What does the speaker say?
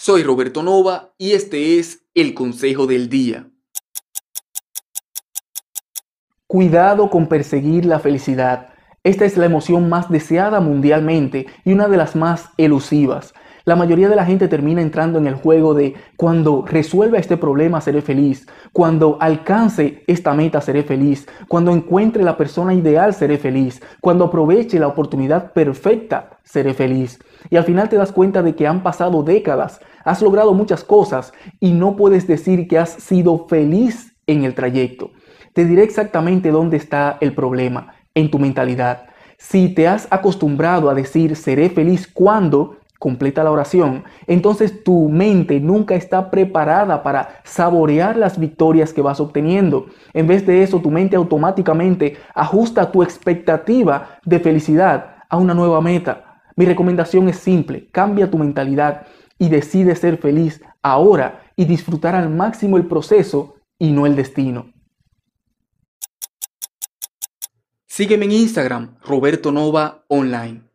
Soy Roberto Nova y este es el Consejo del Día. Cuidado con perseguir la felicidad. Esta es la emoción más deseada mundialmente y una de las más elusivas. La mayoría de la gente termina entrando en el juego de cuando resuelva este problema seré feliz, cuando alcance esta meta seré feliz, cuando encuentre la persona ideal seré feliz, cuando aproveche la oportunidad perfecta seré feliz. Y al final te das cuenta de que han pasado décadas, has logrado muchas cosas y no puedes decir que has sido feliz en el trayecto. Te diré exactamente dónde está el problema, en tu mentalidad. Si te has acostumbrado a decir seré feliz cuando, completa la oración, entonces tu mente nunca está preparada para saborear las victorias que vas obteniendo. En vez de eso, tu mente automáticamente ajusta tu expectativa de felicidad a una nueva meta. Mi recomendación es simple, cambia tu mentalidad y decide ser feliz ahora y disfrutar al máximo el proceso y no el destino. Sígueme en Instagram, Roberto Nova Online.